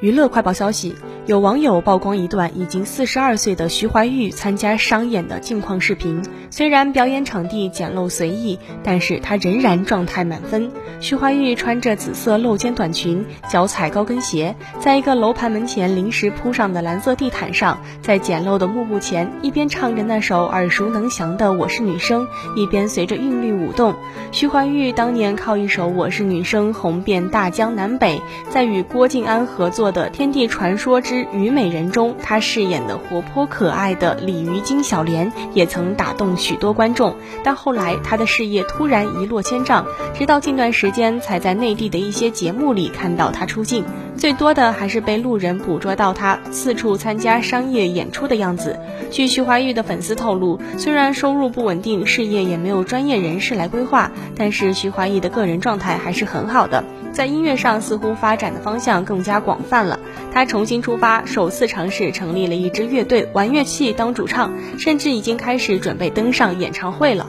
娱乐快报消息，有网友曝光一段已经四十二岁的徐怀钰参加商演的近况视频。虽然表演场地简陋随意，但是她仍然状态满分。徐怀钰穿着紫色露肩短裙，脚踩高跟鞋，在一个楼盘门前临时铺上的蓝色地毯上，在简陋的幕布前，一边唱着那首耳熟能详的《我是女生》，一边随着韵律舞动。徐怀钰当年靠一首《我是女生》红遍大江南北，在与郭晋安合作。的《天地传说之虞美人》中，她饰演的活泼可爱的鲤鱼精小莲也曾打动许多观众。但后来她的事业突然一落千丈，直到近段时间才在内地的一些节目里看到她出镜，最多的还是被路人捕捉到她四处参加商业演出的样子。据徐怀钰的粉丝透露，虽然收入不稳定，事业也没有专业人士来规划，但是徐怀钰的个人状态还是很好的。在音乐上，似乎发展的方向更加广泛了。他重新出发，首次尝试成立了一支乐队，玩乐器当主唱，甚至已经开始准备登上演唱会了。